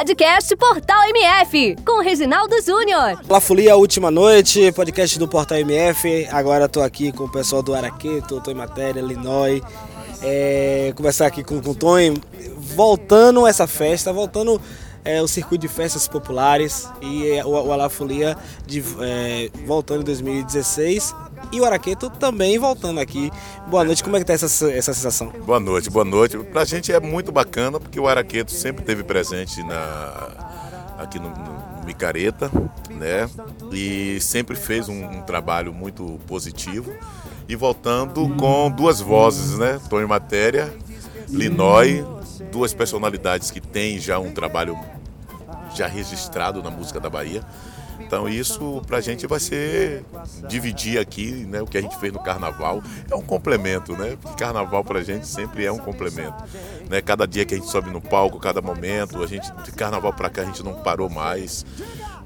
Podcast Portal MF, com Reginaldo Júnior. La Folia, última noite, podcast do Portal MF. Agora estou aqui com o pessoal do Araqueto, Tô em Matéria, Linói. É, conversar aqui com, com o Tom, voltando essa festa, voltando é, o circuito de festas populares e é, o, o La Folia de, é, voltando em 2016 e o Araqueto também voltando aqui. Boa noite, como é que tá essa, essa sensação? Boa noite, boa noite. Pra gente é muito bacana porque o Araqueto sempre esteve presente na, aqui no, no Micareta, né? E sempre fez um, um trabalho muito positivo. E voltando com duas vozes, né? Tom Matéria, Linói, duas personalidades que têm já um trabalho já registrado na música da Bahia. Então isso para a gente vai ser dividir aqui, né, o que a gente fez no Carnaval é um complemento, né? Porque Carnaval para a gente sempre é um complemento, né? Cada dia que a gente sobe no palco, cada momento, a gente de Carnaval para cá a gente não parou mais,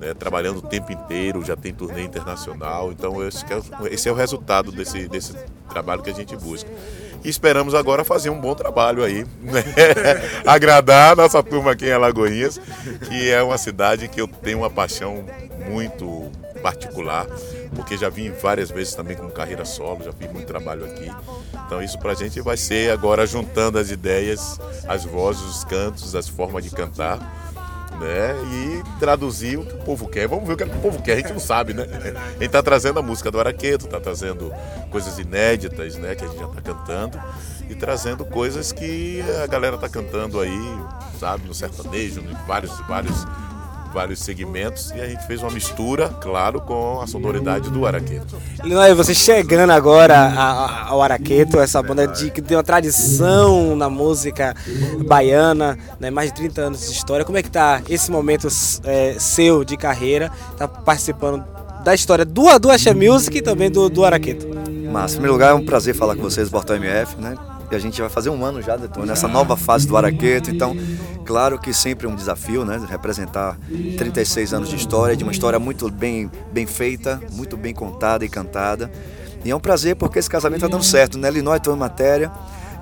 né? Trabalhando o tempo inteiro, já tem turnê internacional, então esse é, esse é o resultado desse desse trabalho que a gente busca. E esperamos agora fazer um bom trabalho aí, né? agradar a nossa turma aqui em Alagoinhas, que é uma cidade que eu tenho uma paixão muito particular, porque já vim várias vezes também com carreira solo, já fiz muito trabalho aqui. Então isso pra gente vai ser agora juntando as ideias, as vozes, os cantos, as formas de cantar. Né? E traduzir o que o povo quer. Vamos ver o que, é que o povo quer, a gente não sabe, né? A gente tá trazendo a música do Araqueto, tá trazendo coisas inéditas, né? Que a gente já tá cantando e trazendo coisas que a galera tá cantando aí, sabe, no sertanejo, em vários, vários vários segmentos e a gente fez uma mistura, claro, com a sonoridade do Araqueto. Linoy, você chegando agora ao Araqueto, essa banda de, que tem uma tradição na música baiana, né, mais de 30 anos de história, como é que tá esse momento é, seu de carreira, tá participando da história do, do Axé Music e também do, do Araqueto? Mas, em primeiro lugar, é um prazer falar com vocês do Portal MF, né? A gente vai fazer um ano já nessa nova fase do Araqueto, então claro que sempre é um desafio, né, representar 36 anos de história, de uma história muito bem, bem feita, muito bem contada e cantada. E é um prazer porque esse casamento está dando certo, né? Linói em matéria.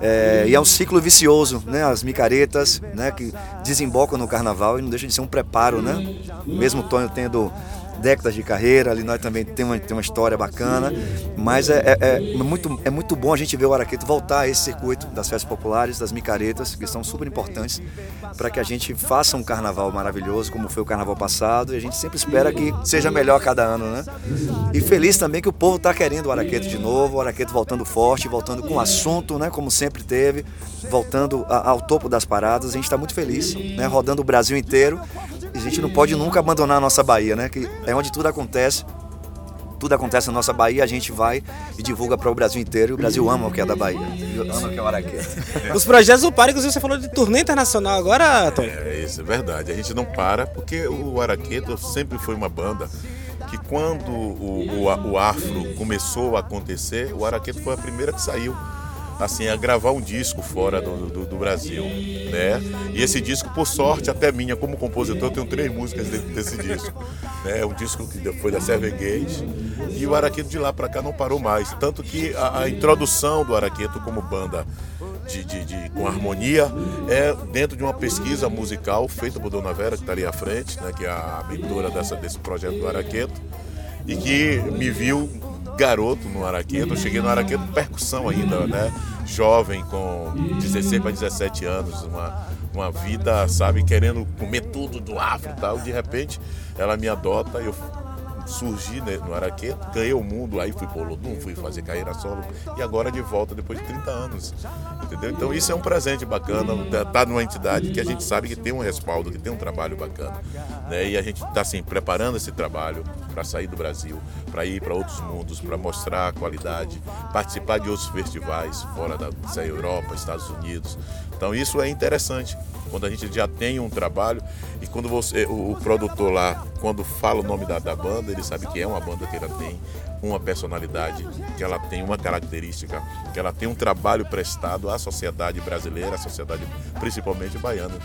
É, e é um ciclo vicioso, né? As micaretas, né? Que desembocam no carnaval e não deixa de ser um preparo, né? Mesmo Tonho tendo décadas de carreira, ali nós também tem uma, tem uma história bacana, mas é, é, é, muito, é muito bom a gente ver o Araqueto voltar a esse circuito das festas populares, das micaretas, que são super importantes para que a gente faça um carnaval maravilhoso, como foi o carnaval passado, e a gente sempre espera que seja melhor a cada ano, né? E feliz também que o povo está querendo o Araqueto de novo, o Araqueto voltando forte, voltando com assunto, né? Como sempre teve, voltando ao topo das paradas, a gente está muito feliz, né? Rodando o Brasil inteiro a gente não pode nunca abandonar a nossa Bahia, né? Que é onde tudo acontece. Tudo acontece na nossa Bahia, a gente vai e divulga para o Brasil inteiro. E o Brasil ama o que é da Bahia. Ama o que é o Araqueto. Os projetos do Para, inclusive você falou de turnê internacional agora, Tony. É, isso é verdade. A gente não para porque o Araqueto sempre foi uma banda que quando o, o, o afro começou a acontecer, o Araqueto foi a primeira que saiu assim, a gravar um disco fora do, do, do, Brasil, né? E esse disco, por sorte, até minha, como compositor, eu tenho três músicas dentro desse disco. Né? É um disco que foi da Seven Gate e o Araqueto de lá para cá não parou mais. Tanto que a, a introdução do Araqueto como banda de, de, de, com harmonia é dentro de uma pesquisa musical feita por Dona Vera, que está ali à frente, né? Que é a mentora dessa, desse projeto do Araqueto e que me viu garoto no Araqueto. Eu cheguei no Araqueto percussão ainda, né? Jovem, com 16 para 17 anos, uma, uma vida, sabe, querendo comer tudo do afro e tal. De repente, ela me adota eu surgi né, no Araqueto, ganhei o mundo, aí fui pro Olodum, fui fazer carreira solo e agora de volta depois de 30 anos. Entendeu? Então isso é um presente bacana, estar tá numa entidade que a gente sabe que tem um respaldo, que tem um trabalho bacana. Né? E a gente está assim, preparando esse trabalho para sair do Brasil, para ir para outros mundos, para mostrar a qualidade, participar de outros festivais fora da, da Europa, Estados Unidos. Então isso é interessante quando a gente já tem um trabalho e quando você, o, o produtor lá, quando fala o nome da, da, banda, ele sabe que é uma banda que ela tem uma personalidade, que ela tem uma característica, que ela tem um trabalho prestado à sociedade brasileira, à sociedade principalmente baiana.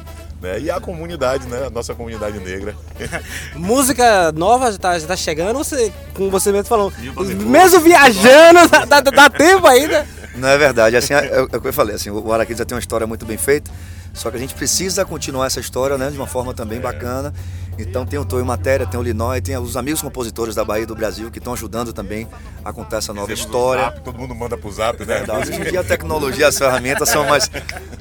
Né? E a comunidade, né? A nossa comunidade negra. Música nova já está tá chegando, você, como você mesmo falou, mesmo viajando, dá, dá, dá tempo ainda. Não é verdade, assim, é, é, é o que eu falei, assim, o Araquém já tem uma história muito bem feita. Só que a gente precisa continuar essa história né, de uma forma também bacana. Então tem o Toy Matéria, tem o Linói, tem os amigos compositores da Bahia e do Brasil que estão ajudando também a contar essa nova Recebemos história. Zap, todo mundo manda pro zap, né? Verdade. Hoje em dia a tecnologia, as ferramentas são mais,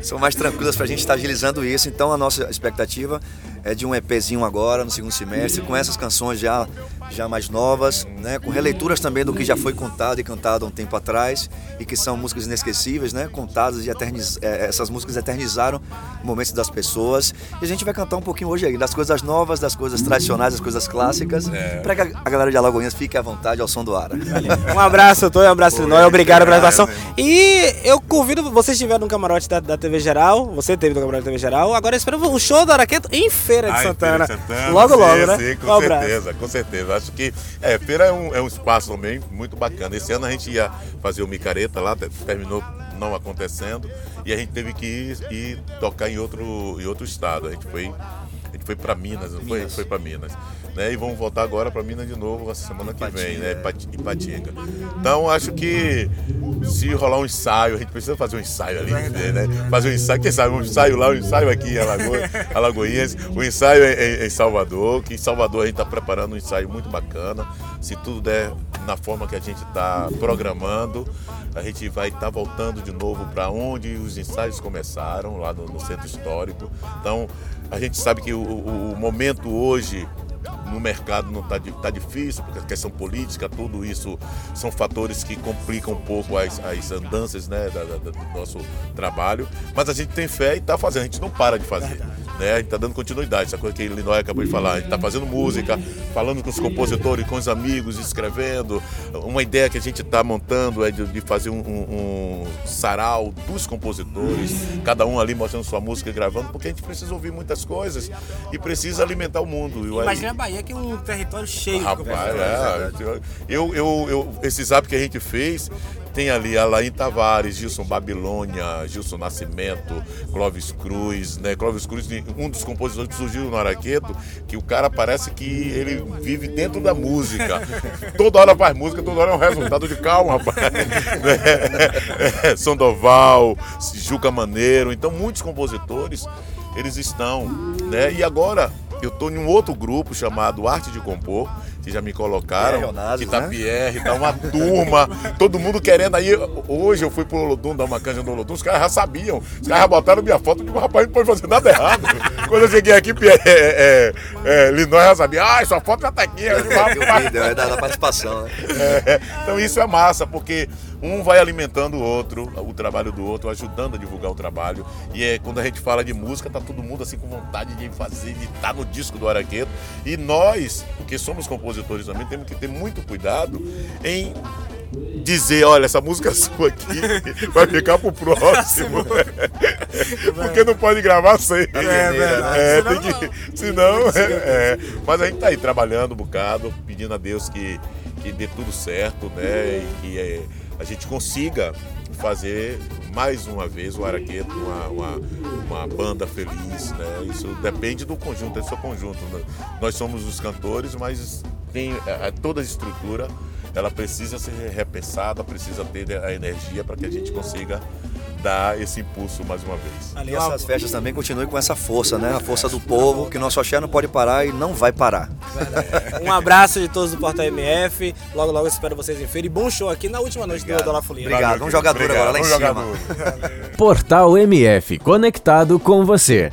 são mais tranquilas para a gente estar agilizando isso. Então a nossa expectativa é de um EPzinho agora, no segundo semestre, com essas canções já, já mais novas, né? com releituras também do que já foi contado e cantado há um tempo atrás, e que são músicas inesquecíveis, né? contadas e eterniz... é, essas músicas eternizaram momentos das pessoas. E a gente vai cantar um pouquinho hoje aí, das coisas novas, das coisas tradicionais, das coisas clássicas, para que a galera de Alagoinhas fique à vontade ao som do ar. Um abraço, Tonho, um abraço, Linói. Obrigado pela participação. E eu convido, vocês estiveram no camarote da, da TV Geral, você teve no camarote da TV Geral, agora espero o show do Araqueto em Feira de Ah, em Santana. Feira de Santana, Logo, sim, logo, né? Sim, com Um abraço. certeza, com certeza. Acho que é, feira é um, é um espaço também muito bacana. Esse ano a gente ia fazer o Micareta lá, te- terminou não acontecendo e a gente teve que ir, ir tocar em outro, em outro estado. A gente foi, foi para Minas, não foi? Foi para Minas. Né? E vamos voltar agora para Minas de novo a semana que vem, né? Ipati- Ipatinga. Então acho que se rolar um ensaio, a gente precisa fazer um ensaio ali, né? Fazer um ensaio, quem sabe um ensaio lá, um ensaio aqui em Alagoas, Alagoinhas, o ensaio é em, em Salvador, que em Salvador a gente está preparando um ensaio muito bacana. Se tudo der na forma que a gente está programando, a gente vai estar voltando de novo para onde os ensaios começaram, lá no, no centro histórico. Então a gente sabe que o, o- o momento hoje no mercado não está tá difícil, porque a questão política, tudo isso são fatores que complicam um pouco as, as andanças né, da- da- do nosso trabalho. Mas a gente tem fé e está fazendo, a gente não para de fazer. Né? A gente está dando continuidade, essa coisa que o Linói acabou de falar. A gente está fazendo música, falando com os compositores, com os amigos, escrevendo. Uma ideia que a gente está montando é de, de fazer um, um- um sarau dos compositores, cada um ali mostrando sua música e gravando, porque a gente precisa ouvir muitas coisas e precisa alimentar o mundo. Imagina a Bahia, que é um território cheio de Rapaz, compositores. é. Eu, eu, eu, esse zap que a gente fez, tem ali Alain Tavares, Gilson Babilônia, Gilson Nascimento, Clóvis Cruz, né? Clóvis Cruz, um dos compositores que surgiu no Araqueto, que o cara parece que ele vive dentro da música. Toda hora faz música, toda hora é um resultado de calma, rapaz. Né? Sandoval, Juca Maneiro, então muitos compositores, eles estão, né? E agora eu tô em um outro grupo chamado Arte de Compor, que já me colocaram, Onassis, que tá né? Pierre, tá uma turma, todo mundo querendo aí. Hoje eu fui pro Olodum dar uma canja no Olodum, os caras já sabiam, os caras já botaram minha foto, digo, rapaz, não pode fazer nada errado. Quando eu cheguei aqui, Pierre, é, é, é, já sabia, ah, sua foto já tá aqui. Eu digo, é da, da participação, né? é, então isso é massa, porque um vai alimentando o outro, o trabalho do outro, ajudando a divulgar o trabalho. E é quando a gente fala de música, tá todo mundo assim com vontade de fazer, de estar no disco do Araqueto. E nós, porque somos compositores também, temos que ter muito cuidado em dizer, olha, essa música sua aqui vai ficar pro próximo. Porque não pode gravar sempre. É. É, Senão tem que, senão, é, é. Mas a gente tá aí trabalhando um bocado, pedindo a Deus que, que dê tudo certo, né? E que é, a gente consiga fazer mais uma vez o Araqueto uma, uma, uma banda feliz, né? Isso depende do conjunto, é seu conjunto. né? Nós somos os cantores, mas tem é, é, toda a estrutura, ela precisa ser repensada, precisa ter a energia para que a gente consiga dar esse impulso mais uma vez. Ali, ó, essas festas também continuem com essa força, né? A força do povo, que nosso axé não pode parar e não vai parar. um abraço de todos do Portal MF. Logo, logo espero vocês em feira. E bom show aqui na última noite do, do La Folia. Obrigado. Vamos jogar duro agora lá em Vamos jogar cima. duro. Portal MF, conectado com você.